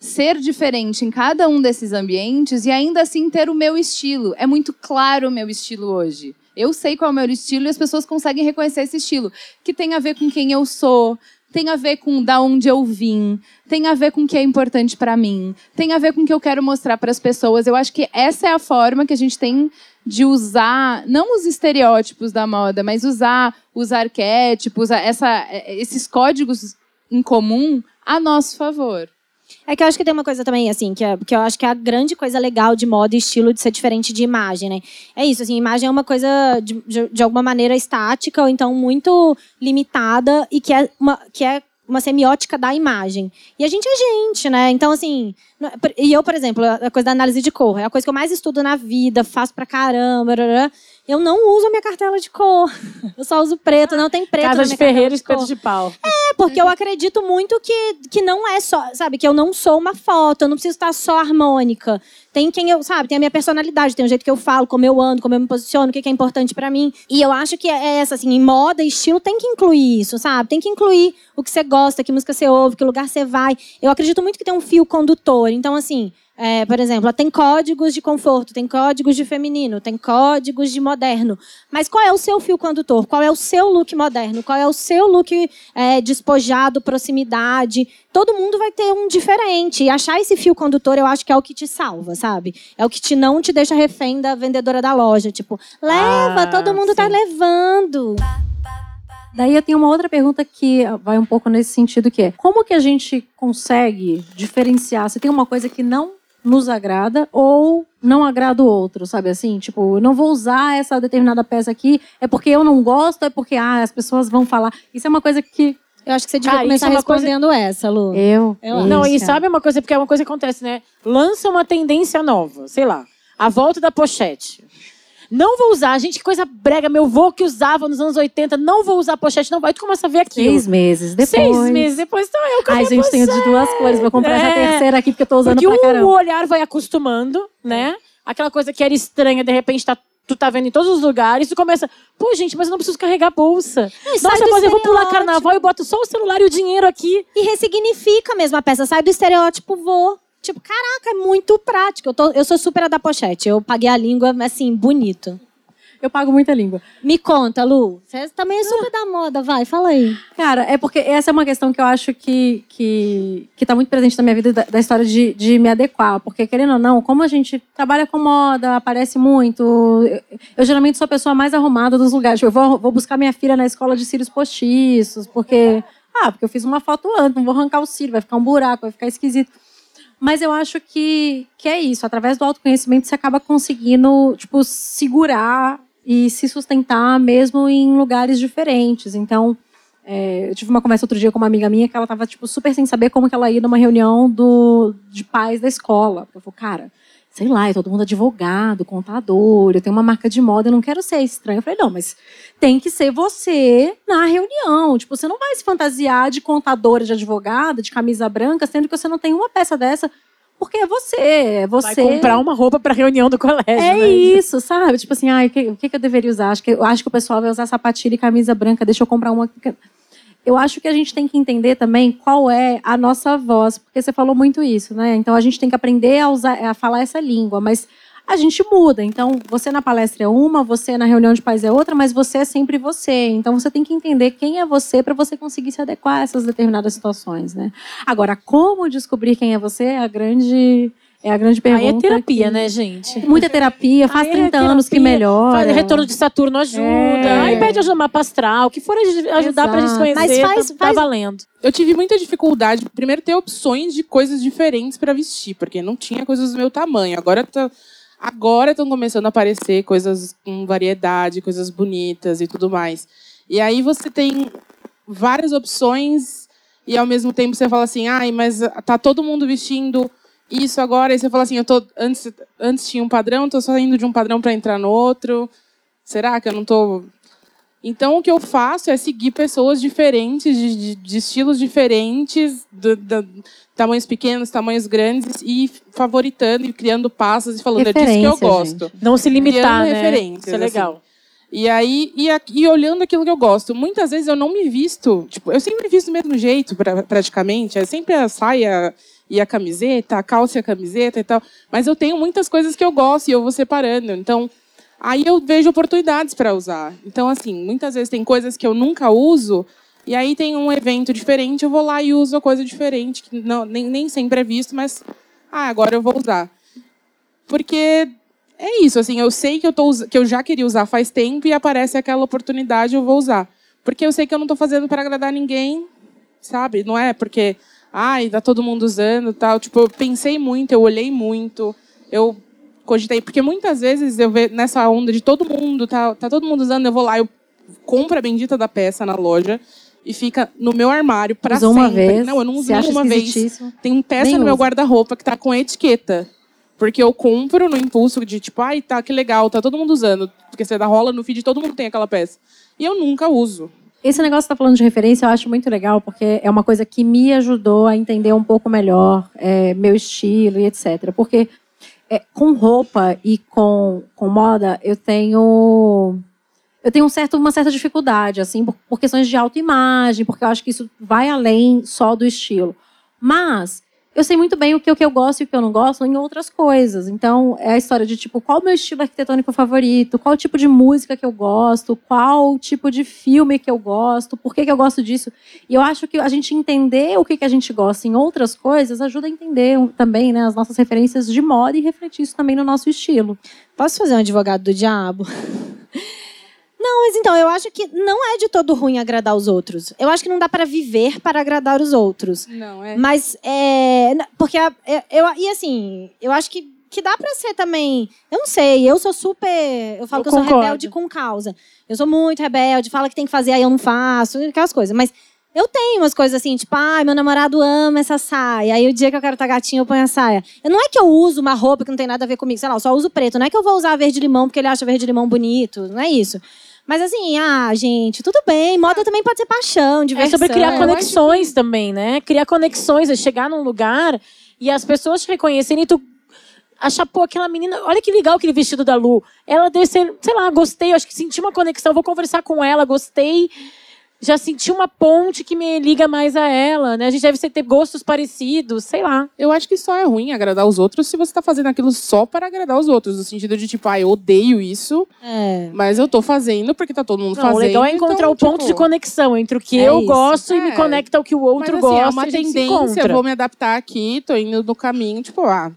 ser diferente em cada um desses ambientes e ainda assim ter o meu estilo. É muito claro o meu estilo hoje. Eu sei qual é o meu estilo e as pessoas conseguem reconhecer esse estilo, que tem a ver com quem eu sou, tem a ver com da onde eu vim, tem a ver com o que é importante para mim, tem a ver com o que eu quero mostrar para as pessoas. Eu acho que essa é a forma que a gente tem de usar, não os estereótipos da moda, mas usar os arquétipos, essa, esses códigos em comum a nosso favor. É que eu acho que tem uma coisa também, assim, que, é, que eu acho que é a grande coisa legal de moda e estilo de ser diferente de imagem, né? É isso, assim, imagem é uma coisa, de, de, de alguma maneira, estática, ou então muito limitada, e que é uma, que é uma semiótica da imagem. E a gente é gente, né? Então, assim. E eu, por exemplo, a coisa da análise de cor é a coisa que eu mais estudo na vida, faço pra caramba. Eu não uso a minha cartela de cor. (laughs) Eu só uso preto, não tem preto. Casa de Ferreira, cartela espeto cor. de pau. É, porque eu acredito muito que, que não é só, sabe, que eu não sou uma foto, eu não preciso estar só harmônica. Tem quem eu, sabe, tem a minha personalidade, tem o jeito que eu falo, como eu ando, como eu me posiciono, o que é importante pra mim. E eu acho que é essa, assim, em moda e estilo tem que incluir isso, sabe? Tem que incluir o que você gosta, que música você ouve, que lugar você vai. Eu acredito muito que tem um fio condutor. Então, assim, é, por exemplo, tem códigos de conforto, tem códigos de feminino, tem códigos de moderno. Mas qual é o seu fio condutor? Qual é o seu look moderno? Qual é o seu look é, despojado, proximidade? Todo mundo vai ter um diferente. E achar esse fio condutor, eu acho que é o que te salva, sabe? É o que te não te deixa refém da vendedora da loja. Tipo, leva, Ah, todo mundo tá sim. levando. Daí eu tenho uma outra pergunta que vai um pouco nesse sentido que é como que a gente consegue diferenciar se tem uma coisa que não nos agrada ou não agrada o outro, sabe assim? Tipo, eu não vou usar essa determinada peça aqui, é porque eu não gosto, é porque ah, as pessoas vão falar. Isso é uma coisa que Eu acho que você devia isso começar é uma coisa- respondendo essa, Lu. eu, Eu Não, e sabe uma coisa, porque é uma coisa que acontece, né? Lança uma tendência nova, sei lá, a volta da pochete. Não vou usar, gente, que coisa brega. Meu avô que usava nos anos 80, não vou usar pochete, não vai. Tu começa a ver aquilo. seis meses depois. Seis meses depois, então eu que Ai, gente, tenho de duas cores. Vou comprar essa É. terceira aqui porque eu tô usando Porque pra o caramba. olhar vai acostumando, né? Aquela coisa que era estranha, de repente tá, tu tá vendo em todos os lugares, tu começa, pô, gente, mas eu não preciso carregar bolsa. e sai Nossa, mas eu vou pular carnaval e boto só o celular e o dinheiro aqui. E ressignifica mesmo a peça. Sai do estereótipo, vou. Tipo, caraca, é muito prático. Eu, tô- eu sou super a da pochete. Eu paguei a língua, assim, bonito. Eu pago muita língua. Me conta, Lu. Você também é super da moda, vai, fala aí. Cara, é porque essa é uma questão que eu acho que, que, que tá muito presente na minha vida, da, da história de, de me adequar. Porque, querendo ou não, como a gente trabalha com moda, aparece muito. Eu, eu geralmente sou a pessoa mais arrumada dos lugares. Eu vou, vou buscar minha filha na escola de cílios postiços, porque. Ah, porque eu fiz uma foto antes, não vou arrancar o cílio, vai ficar um buraco, vai ficar esquisito. Mas eu acho que, que é isso. Através do autoconhecimento, você acaba conseguindo, tipo, segurar e se sustentar mesmo em lugares diferentes. Então, é, eu tive uma conversa outro dia com uma amiga minha que ela tava, tipo, super sem saber como que ela ia numa reunião do, de pais da escola. Eu falei, cara, sei lá, é todo mundo advogado, contador, eu tenho uma marca de moda, eu não quero ser estranho. Eu falei, não, mas tem que ser você na reunião. Tipo, você não vai se fantasiar de contadora, de advogada, de camisa branca, sendo que você não tem uma peça dessa, porque é você, é você. Vai comprar uma roupa pra reunião do colégio, É né? isso, sabe? Tipo assim, ai, o que, o que eu deveria usar? Acho que, acho que o pessoal vai usar sapatilha e camisa branca, deixa eu comprar uma. Eu acho que a gente tem que entender também qual é a nossa voz, porque você falou muito isso, né? Então a gente tem que aprender a usar, a falar essa língua, mas a gente muda. Então, você na palestra é uma, você na reunião de pais é outra, mas você é sempre você. Então, você tem que entender quem é você para você conseguir se adequar a essas determinadas situações, né? Agora, como descobrir quem é você é a grande é a grande pergunta. Aí é terapia, que... né, gente? Muita terapia, faz Aí 30 é anos que melhora. Faz retorno de Saturno ajuda. É. Aí pede ajuda mapa astral, que for ajudar Exato. pra gente conhecer, Mas faz, tá, faz... tá valendo. Eu tive muita dificuldade, primeiro, ter opções de coisas diferentes para vestir, porque não tinha coisas do meu tamanho. Agora tá Agora estão começando a aparecer coisas com variedade, coisas bonitas e tudo mais. E aí você tem várias opções e ao mesmo tempo você fala assim, ai, mas tá todo mundo vestindo isso agora. E você fala assim, eu tô antes antes tinha um padrão, estou saindo de um padrão para entrar no outro. Será que eu não estou então, o que eu faço é seguir pessoas diferentes, de, de, de estilos diferentes, do, do, tamanhos pequenos, tamanhos grandes, e favoritando e criando passos e falando, é disso que eu gosto. Gente. Não se limitar, criando né? referências. Isso é legal. Assim. E aí, e, e, olhando aquilo que eu gosto. Muitas vezes eu não me visto, tipo, eu sempre me visto do mesmo jeito, pra, praticamente. É sempre a saia e a camiseta, a calça e a camiseta e tal. Mas eu tenho muitas coisas que eu gosto e eu vou separando. Então, Aí eu vejo oportunidades para usar. Então, assim, muitas vezes tem coisas que eu nunca uso, e aí tem um evento diferente, eu vou lá e uso a coisa diferente, que não, nem, nem sempre é visto, mas ah, agora eu vou usar. Porque é isso, assim, eu sei que eu, tô, que eu já queria usar faz tempo e aparece aquela oportunidade, eu vou usar. Porque eu sei que eu não estou fazendo para agradar ninguém, sabe? Não é porque, ai, tá todo mundo usando tal. Tipo, eu pensei muito, eu olhei muito, eu cogitei, porque muitas vezes eu vejo nessa onda de todo mundo, tá, tá todo mundo usando, eu vou lá, eu compro a bendita da peça na loja e fica no meu armário para sempre. Uma vez, não, eu não uso uma vez. Tem peça Nem no meu guarda-roupa que tá com etiqueta. Porque eu compro no impulso de tipo, ai, tá, que legal, tá todo mundo usando. Porque você dá rola no feed, todo mundo tem aquela peça. E eu nunca uso. Esse negócio que tá falando de referência eu acho muito legal, porque é uma coisa que me ajudou a entender um pouco melhor é, meu estilo e etc. Porque é, com roupa e com, com moda, eu tenho eu tenho um certo, uma certa dificuldade, assim, por, por questões de autoimagem, porque eu acho que isso vai além só do estilo. Mas eu sei muito bem o que, o que eu gosto e o que eu não gosto em outras coisas. Então, é a história de, tipo, qual o meu estilo arquitetônico favorito, qual o tipo de música que eu gosto, qual o tipo de filme que eu gosto, por que, que eu gosto disso. E eu acho que a gente entender o que, que a gente gosta em outras coisas ajuda a entender também né, as nossas referências de moda e refletir isso também no nosso estilo. Posso fazer um advogado do diabo? (laughs) Não, mas então, eu acho que não é de todo ruim agradar os outros. Eu acho que não dá para viver para agradar os outros. Não, é. Mas, é. Porque, eu, eu, e assim, eu acho que, que dá para ser também. Eu não sei, eu sou super. Eu falo eu que eu concordo. sou rebelde com causa. Eu sou muito rebelde, fala que tem que fazer, aí eu não faço, aquelas coisas. Mas eu tenho umas coisas assim, tipo, ai, meu namorado ama essa saia. Aí o dia que eu quero estar gatinho, eu ponho a saia. Não é que eu uso uma roupa que não tem nada a ver comigo, sei lá, eu só uso preto. Não é que eu vou usar verde limão porque ele acha verde limão bonito. Não é isso. Mas assim, ah, gente, tudo bem. Moda também pode ser paixão, diversão. É sobre criar conexões que... também, né? Criar conexões, é chegar num lugar e as pessoas te reconhecerem e tu achar, pô, aquela menina, olha que legal aquele vestido da Lu. Ela deve ser, sei lá, gostei, acho que senti uma conexão, vou conversar com ela, gostei já senti uma ponte que me liga mais a ela, né? A gente deve ter gostos parecidos, sei lá. Eu acho que só é ruim agradar os outros se você tá fazendo aquilo só para agradar os outros. No sentido de, tipo, ah, eu odeio isso, é. mas eu tô fazendo porque tá todo mundo Não, fazendo. O legal é encontrar então, o ponto tipo... de conexão entre o que é eu isso. gosto é. e me é. conecta ao que o outro mas, assim, gosta. É uma tendência, eu vou me adaptar aqui, tô indo no caminho, tipo, ah,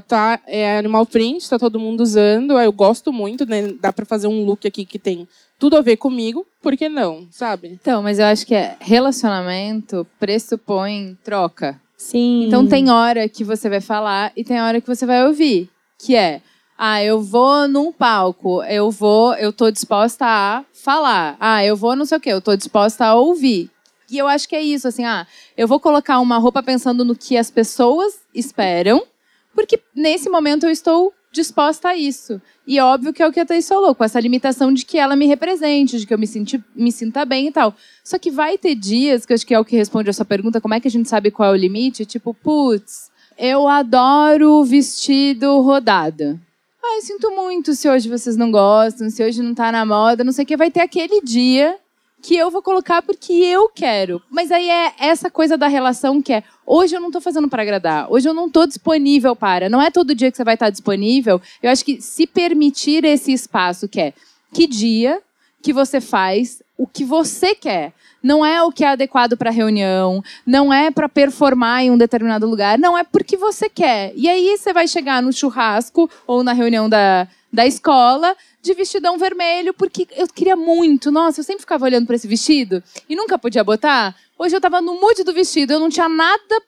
tá, tá, é animal print, tá todo mundo usando, eu gosto muito, né? Dá para fazer um look aqui que tem tudo a ver comigo, por que não, sabe? Então, mas eu acho que é, relacionamento pressupõe troca. Sim. Então tem hora que você vai falar e tem hora que você vai ouvir, que é ah, eu vou num palco, eu vou, eu tô disposta a falar. Ah, eu vou não sei o quê, eu tô disposta a ouvir. E eu acho que é isso, assim, ah, eu vou colocar uma roupa pensando no que as pessoas esperam, porque nesse momento eu estou disposta a isso. E óbvio que é o que a Thaís falou, com essa limitação de que ela me represente, de que eu me, senti, me sinta bem e tal. Só que vai ter dias, que acho que é o que responde a sua pergunta, como é que a gente sabe qual é o limite? Tipo, putz, eu adoro vestido rodada. Ah, eu sinto muito se hoje vocês não gostam, se hoje não tá na moda, não sei o que. Vai ter aquele dia que eu vou colocar porque eu quero. Mas aí é essa coisa da relação que é hoje eu não tô fazendo para agradar, hoje eu não tô disponível para. Não é todo dia que você vai estar disponível. Eu acho que se permitir esse espaço que é que dia que você faz o que você quer. Não é o que é adequado para reunião, não é para performar em um determinado lugar, não é porque você quer. E aí você vai chegar no churrasco ou na reunião da, da escola de vestidão vermelho, porque eu queria muito. Nossa, eu sempre ficava olhando para esse vestido e nunca podia botar. Hoje eu estava no mood do vestido, eu não tinha nada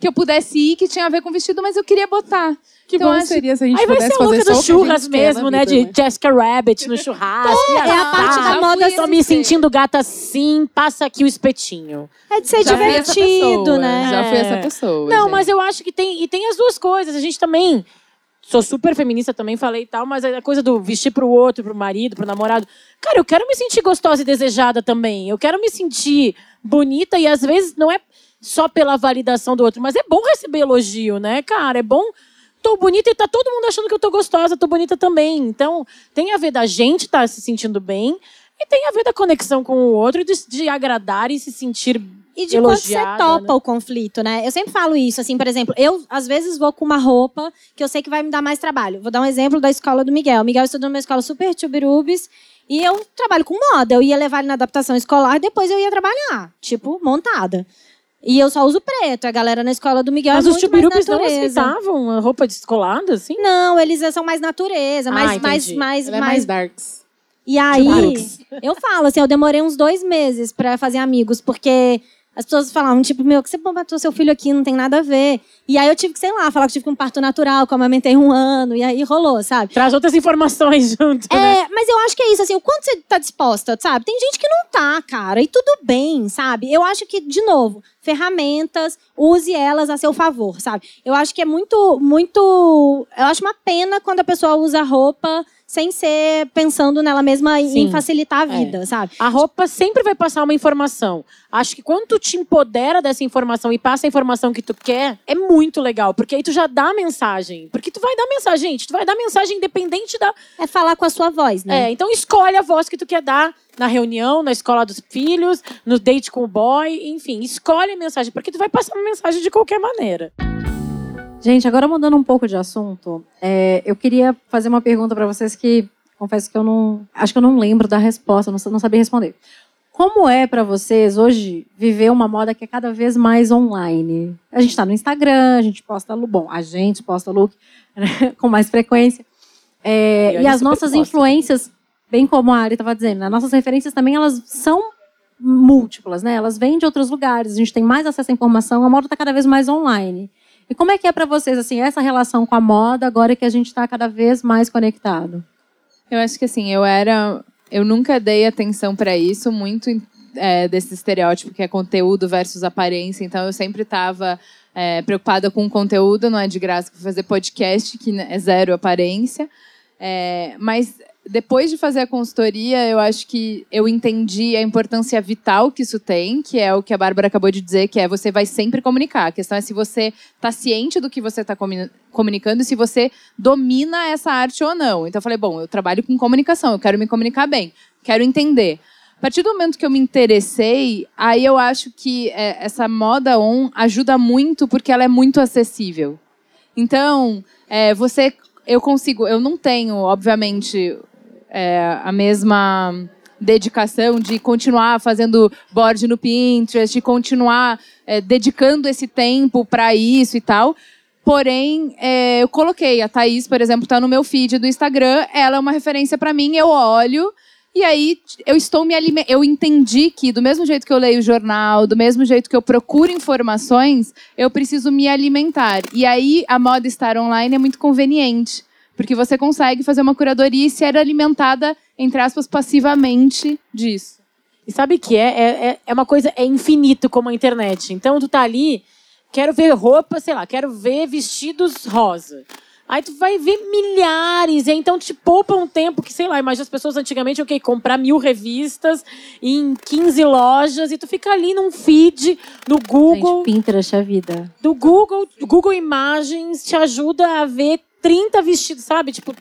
que eu pudesse ir que tinha a ver com o vestido, mas eu queria botar. Que Então, bom acho- seria se a gente Aí vai pudesse fazer só do o que a gente churras quer mesmo, né? vida, De Jessica Rabbit no (laughs) churrasco. É, a parte da moda Tô me sentindo gata assim, passa aqui o espetinho. é de ser Já divertido, pessoa, né? Já fui essa É. pessoa. Não, gente. mas eu acho que tem. E tem as duas coisas. A gente também. Sou super feminista também, falei e tal, mas a coisa do vestir pro outro, pro marido, pro namorado. Cara, eu quero me sentir gostosa e desejada também. Eu quero me sentir bonita e às vezes não é só pela validação do outro, mas é bom receber elogio, né, cara? É bom. Tô bonita e tá todo mundo achando que eu tô gostosa, tô bonita também. Então, tem a ver da gente estar se sentindo bem e tem a ver da conexão com o outro de, de agradar e se sentir E de quanto você topa né? o conflito, né? Eu sempre falo isso, assim, por exemplo, eu às vezes vou com uma roupa que eu sei que vai me dar mais trabalho. Vou dar um exemplo da escola do Miguel. O Miguel estudou numa escola super tchubirubis e eu trabalho com moda. Eu ia levar ele na adaptação escolar e depois eu ia trabalhar, tipo, montada. E eu só uso preto. A galera na escola do Miguel Mas é os mais chubirupis não aceitavam a roupa descolada, assim? Não, eles são mais natureza, Ah, mais, mais, mais, Ela é mais mais darks. E aí, Darks. eu falo assim, eu demorei uns dois meses pra fazer amigos, porque as pessoas falavam, tipo, meu, que você botou seu filho aqui, não tem nada a ver. E aí eu tive que, sei lá, falar que tive um parto natural, que eu amamentei um ano, e aí rolou, sabe? Traz outras informações (laughs) junto, né? É, mas eu acho que é isso, assim, o quanto você tá disposta, sabe? Tem gente que não tá, cara, e tudo bem, sabe? Eu acho que, de novo, ferramentas, use elas a seu favor, sabe? Eu acho que é muito, muito. Eu acho uma pena quando a pessoa usa roupa sem ser pensando nela mesma em Sim. facilitar a vida, sabe? A roupa sempre vai passar uma informação. Acho que quando tu te empodera dessa informação e passa a informação que tu quer, é muito legal. Porque aí tu já dá a mensagem. Porque tu vai dar mensagem, gente. Tu vai dar mensagem independente da. É falar com a sua voz, né? É, então escolhe a voz que tu quer dar na reunião, na escola dos filhos, no date com o boy, enfim, escolhe a mensagem, porque tu vai passar uma mensagem de qualquer maneira. Gente, agora mudando um pouco de assunto, é, eu queria fazer uma pergunta para vocês que confesso que eu não. Acho que eu não lembro da resposta, não, não sabia responder. Como é para vocês hoje viver uma moda que é cada vez mais online? A gente está no Instagram, a gente posta look. Bom, a gente posta look (laughs) né, com mais frequência. É, E e as nossas posta influências, bem como a Ari estava dizendo, né, nossas referências também elas são múltiplas, né? Elas vêm de outros lugares, a gente tem mais acesso à informação, a moda está cada vez mais online. E como é que é para vocês assim essa relação com a moda agora que a gente está cada vez mais conectado? Eu acho que assim, eu era. Eu nunca dei atenção pra isso, muito é, desse estereótipo que é conteúdo versus aparência. Então eu sempre estava preocupada com o conteúdo, não é de graça fazer podcast, que é zero aparência. É, mas depois de fazer a consultoria, eu acho que eu entendi a importância vital que isso tem, que é o que a Bárbara acabou de dizer, que é você vai sempre comunicar. A questão é se você está ciente do que você está comunicando e se você domina essa arte ou não. Então eu falei, bom, eu trabalho com comunicação, eu quero me comunicar bem, quero entender. A partir do momento que eu me interessei, aí eu acho que é, essa moda on ajuda muito porque ela é muito acessível. Então, é, você, eu consigo, eu não tenho, obviamente, é, a mesma dedicação de continuar fazendo board no Pinterest, de continuar é, dedicando esse tempo para isso e tal. Porém, é, eu coloquei a Thaís, por exemplo, está no meu feed do Instagram. Ela é uma referência para mim. Eu olho e aí eu estou me. Eu entendi que do mesmo jeito que eu leio o jornal, do mesmo jeito que eu procuro informações, eu preciso me alimentar. E aí a moda estar online é muito conveniente. Porque você consegue fazer uma curadoria e ser alimentada, entre aspas, passivamente disso. E sabe que é, é, é- é uma coisa, é infinito como a internet. Então tu tá ali, quero ver roupa, sei lá, quero ver vestidos rosa. Aí tu vai ver milhares, e então te poupa um tempo que, sei lá, imagina as pessoas antigamente, ok, comprar mil revistas em 15 lojas, e tu fica ali num feed, no Google, Gente, Pinterest é vida. do Google, Google Imagens te ajuda a ver 30 vestidos, sabe? Tipo,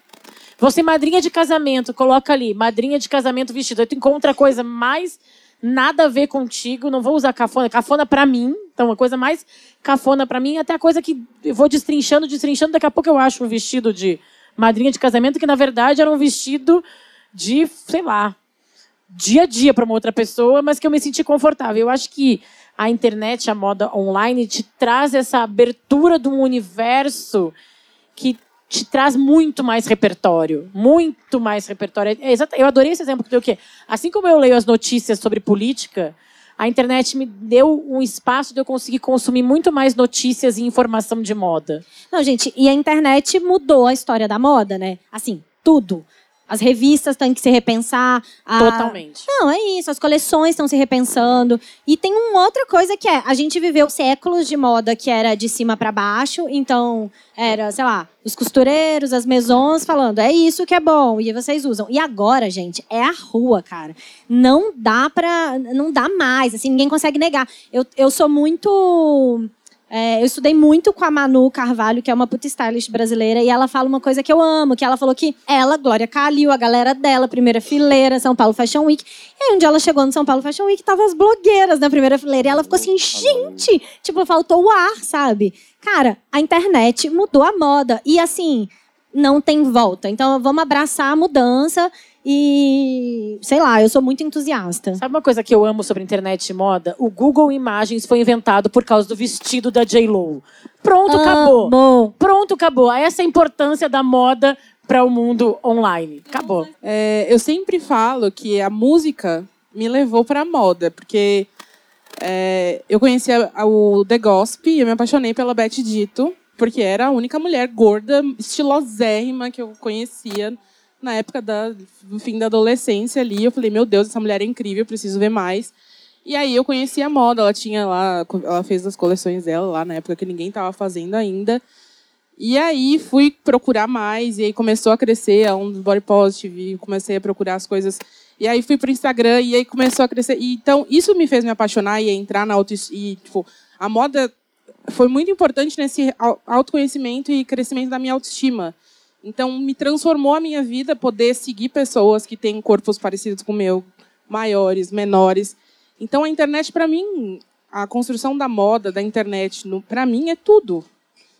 você madrinha de casamento, coloca ali, madrinha de casamento vestido. Aí tu encontra coisa mais nada a ver contigo, não vou usar cafona. Cafona pra mim, então a coisa mais cafona pra mim, até a coisa que eu vou destrinchando, destrinchando, daqui a pouco eu acho um vestido de madrinha de casamento que na verdade era um vestido de, sei lá, dia a dia para uma outra pessoa, mas que eu me senti confortável. Eu acho que a internet, a moda online, te traz essa abertura de um universo que te traz muito mais repertório. Muito mais repertório. É exato, eu adorei esse exemplo que deu o quê? Assim como eu leio as notícias sobre política, a internet me deu um espaço de eu conseguir consumir muito mais notícias e informação de moda. Não, gente, e a internet mudou a história da moda, né? Assim, tudo. As revistas têm que se repensar. A... Totalmente. Não, é isso. As coleções estão se repensando. E tem uma outra coisa que é: a gente viveu séculos de moda que era de cima para baixo. Então, era, sei lá, os costureiros, as maisons falando: é isso que é bom. E vocês usam. E agora, gente, é a rua, cara. Não dá pra. Não dá mais. Assim, ninguém consegue negar. Eu, eu sou muito é, eu estudei muito com a Manu Carvalho, que é uma puta stylist brasileira, e ela fala uma coisa que eu amo, que ela falou que ela, Glória Calil, a galera dela, primeira fileira, São Paulo Fashion Week. E aí, um dia ela chegou no São Paulo Fashion Week, tava as blogueiras na primeira fileira, e ela ficou assim, gente, tipo, faltou o ar, sabe? Cara, a internet mudou a moda, e assim, não tem volta. Então, vamos abraçar a mudança e, sei lá, eu sou muito entusiasta. Sabe uma coisa que eu amo sobre internet e moda? O Google Imagens foi inventado por causa do vestido da J-Lo. Pronto, acabou. Amo. Pronto, acabou. Essa é a importância da moda para o mundo online. Acabou. É, eu sempre falo que a música me levou para a moda, porque é, eu conhecia o The Gospel e eu me apaixonei pela Beth Dito, porque era a única mulher gorda, estilosérrima que eu conhecia na época da, do fim da adolescência ali. Eu falei, meu Deus, essa mulher é incrível, preciso ver mais. E aí eu conheci a moda, ela tinha lá, ela fez as coleções dela lá na época que ninguém estava fazendo ainda. E aí fui procurar mais, e aí começou a crescer a um body positive, comecei a procurar as coisas. E aí fui pro Instagram, e aí começou a crescer. E, então, isso me fez me apaixonar e entrar na auto e tipo, a moda foi muito importante nesse autoconhecimento e crescimento da minha autoestima. Então, me transformou a minha vida poder seguir pessoas que têm corpos parecidos com o meu, maiores, menores. Então, a internet, para mim, a construção da moda, da internet, para mim, é tudo.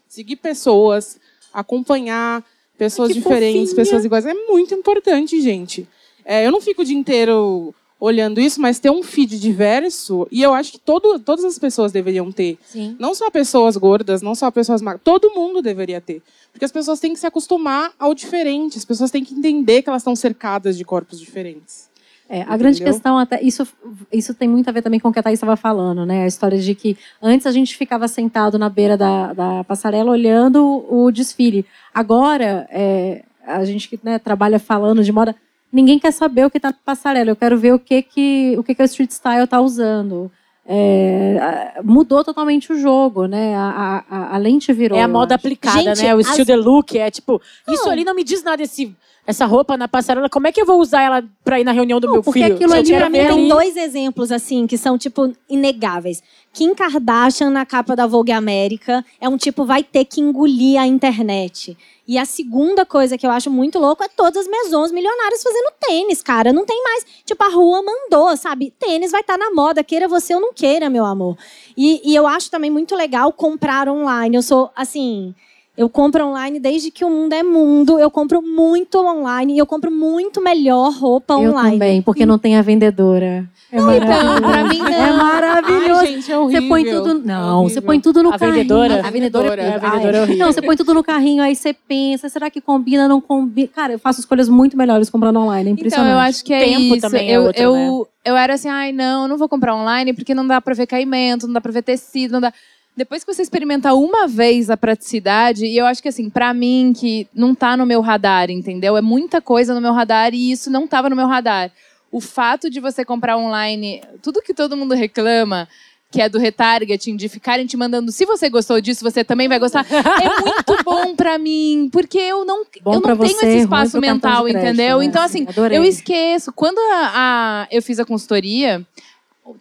Seguir pessoas, acompanhar pessoas diferentes, fofinha. pessoas iguais, é muito importante, gente. É, eu não fico o dia inteiro olhando isso, mas ter um feed diverso, e eu acho que todo, todas as pessoas deveriam ter. Sim. Não só pessoas gordas, não só pessoas magras, todo mundo deveria ter. Porque as pessoas têm que se acostumar ao diferente, as pessoas têm que entender que elas estão cercadas de corpos diferentes. É, a grande questão até isso isso tem muito a ver também com o que a Thaís estava falando, né? A história de que antes a gente ficava sentado na beira da, da passarela olhando o desfile. Agora é, a gente que né, trabalha falando de moda ninguém quer saber o que está na passarela. Eu quero ver o que que o que, que a street style está usando. É, mudou totalmente o jogo, né? A, a, a lente virou. É a moda aplicada, Gente, né? O estilo as... de look é tipo, não. isso ali não me diz nada esse essa roupa na passarela, como é que eu vou usar ela para ir na reunião do não, meu porque filho? Porque aquilo ali, pra mim, tem dois exemplos, assim, que são, tipo, inegáveis. Kim Kardashian na capa da Vogue América é um tipo, vai ter que engolir a internet. E a segunda coisa que eu acho muito louco é todas as maisons milionárias fazendo tênis, cara. Não tem mais. Tipo, a rua mandou, sabe? Tênis vai estar tá na moda, queira você ou não queira, meu amor. E, e eu acho também muito legal comprar online. Eu sou, assim. Eu compro online desde que o mundo é mundo. Eu compro muito online e eu compro muito melhor roupa online. Eu também, porque não tem a vendedora. É não, então, pra mim não. É maravilhoso. Ai, gente, é horrível. Você põe tudo. Não, você põe tudo no a carrinho. Vendedora? A vendedora, é, a vendedora é horrível. Não, você põe tudo no carrinho, aí você pensa, será que combina, não combina? Cara, eu faço escolhas muito melhores comprando online, é impressionante. Então, eu acho que é Tempo isso. também é eu, outro, eu, né? eu era assim, ai, não, eu não vou comprar online porque não dá pra ver caimento, não dá pra ver tecido, não dá... Depois que você experimenta uma vez a praticidade, e eu acho que assim, para mim que não tá no meu radar, entendeu? É muita coisa no meu radar e isso não tava no meu radar. O fato de você comprar online, tudo que todo mundo reclama, que é do retargeting, de ficarem te mandando, se você gostou disso, você também vai gostar. (laughs) É muito bom para mim, porque eu não, bom eu não você, tenho esse espaço mental, crédito, entendeu? Né? Então, assim, Adorei. eu esqueço. Quando a, a, eu fiz a consultoria,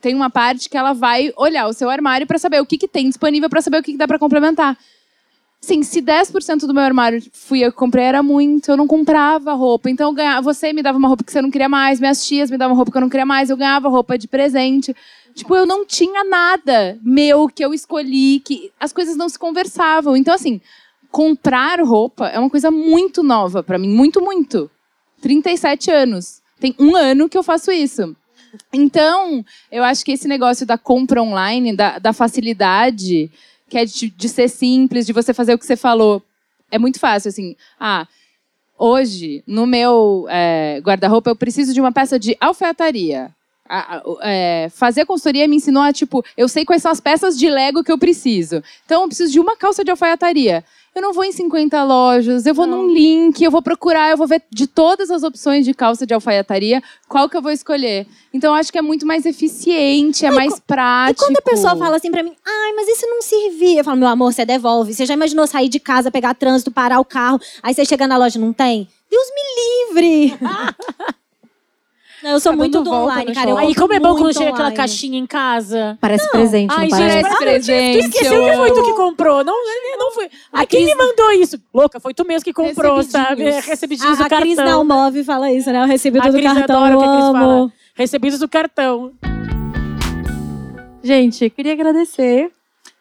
tem uma parte que ela vai olhar o seu armário para saber o que, que tem disponível, para saber o que, que dá para complementar. Sim, se 10% do meu armário fui eu que comprei, era muito. Eu não comprava roupa. Então, eu ganhava, você me dava uma roupa que você não queria mais, minhas tias me davam roupa que eu não queria mais, eu ganhava roupa de presente. Tipo, eu não tinha nada meu que eu escolhi, que as coisas não se conversavam. Então, assim, comprar roupa é uma coisa muito nova para mim, muito, muito. 37 anos. Tem um ano que eu faço isso. Então, eu acho que esse negócio da compra online, da, da facilidade, que é de, de, ser simples, de você fazer o que você falou, é muito fácil, assim. Ah, hoje, no meu é, guarda-roupa, eu preciso de uma peça de alfaiataria. A, a, é, fazer consultoria me ensinou a, tipo, eu sei quais são as peças de Lego que eu preciso. Então, eu preciso de uma calça de alfaiataria. Eu não vou em 50 lojas, eu vou não. num link, eu vou procurar, eu vou ver de todas as opções de calça de alfaiataria, qual que eu vou escolher. Então, eu acho que é muito mais eficiente, é Ai, mais prático. E quando a pessoa fala assim pra mim, ai, mas isso não servia. Eu falo, meu amor, você devolve. Você já imaginou sair de casa, pegar trânsito, parar o carro, aí você chega na loja não tem? Deus me livre! (laughs) eu sou tá muito do online, cara. Eu Aí como é bom quando chega aquela caixinha em casa. Parece não. presente, Ai, não parece? Parece presente. Tu esqueceu que foi tu que comprou. Não, não foi. A quem me mandou isso? Louca, foi tu mesmo que comprou, sabe? Recebidinhos do cartão. A Cris Dalmove fala isso, né? Eu recebi do cartão, adora eu que a Cris fala. Recebidos do cartão. Gente, queria agradecer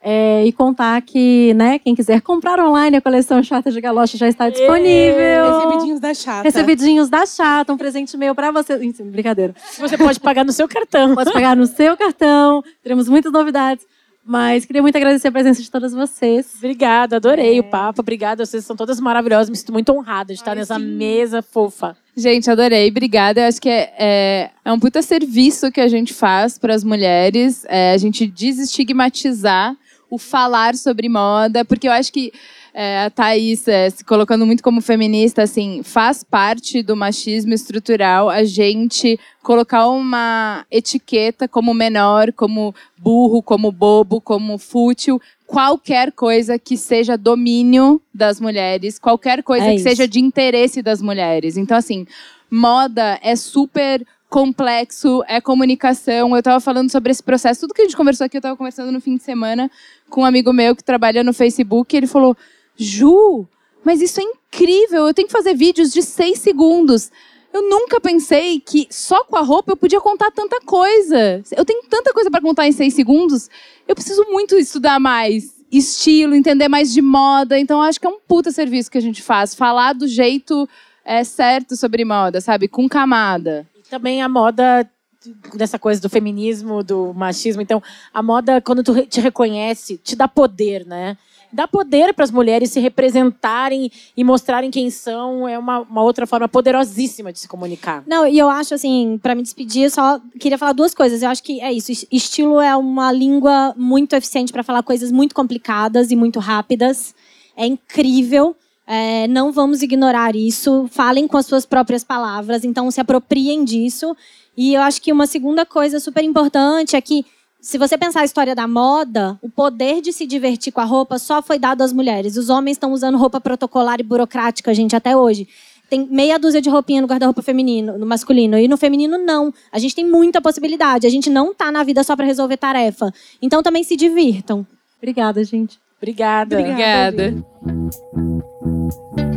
é, e contar que, né, quem quiser comprar online a coleção Chata de Galocha já está disponível. Recebidinhos da Chata. Recebidinhos da Chata, um presente meu para você. Brincadeira. Você pode pagar no seu cartão. Pode pagar no seu cartão. Teremos muitas novidades. Mas queria muito agradecer a presença de todas vocês. Obrigada, adorei é. o papo. Obrigada, vocês são todas maravilhosas. Me sinto muito honrada de estar Ai, nessa sim. mesa fofa. Gente, adorei. Obrigada. Eu acho que é, é, é um puta serviço que a gente faz para as mulheres. É, a gente desestigmatizar o falar sobre moda, porque eu acho que é, a Thaís, é, se colocando muito como feminista, assim, faz parte do machismo estrutural a gente colocar uma etiqueta como menor, como burro, como bobo, como fútil, qualquer coisa que seja domínio das mulheres, qualquer coisa é que seja de interesse das mulheres. Então, assim, moda é super complexo, é comunicação. Eu estava falando sobre esse processo, tudo que a gente conversou aqui, eu estava conversando no fim de semana com um amigo meu que trabalha no Facebook, e ele falou: Ju, mas isso é incrível, eu tenho que fazer vídeos de seis segundos. Eu nunca pensei que só com a roupa eu podia contar tanta coisa. Eu tenho tanta coisa para contar em seis segundos. Eu preciso muito estudar mais estilo, entender mais de moda. Então, acho que é um puta serviço que a gente faz. Falar do jeito é, certo sobre moda, sabe? Com camada também a moda dessa coisa do feminismo, do machismo. Então, a moda, quando tu te reconhece, te dá poder, né? Dá poder para as mulheres se representarem e mostrarem quem são. É uma, uma outra forma poderosíssima de se comunicar. Não, e eu acho, assim, para me despedir, só queria falar duas coisas. Eu acho que é isso. Estilo é uma língua muito eficiente para falar coisas muito complicadas e muito rápidas. É incrível. É, não vamos ignorar isso. Falem com as suas próprias palavras. Então, se apropriem disso. E eu acho que uma segunda coisa super importante é que, se você pensar a história da moda, o poder de se divertir com a roupa só foi dado às mulheres. Os homens estão usando roupa protocolar e burocrática, gente, até hoje. Tem meia dúzia de roupinha no guarda-roupa feminino, no masculino. E no feminino, não. A gente tem muita possibilidade. A gente não está na vida só para resolver tarefa. Então, também se divirtam. Obrigada, gente. Obrigada. Obrigada. Obrigada. Bye.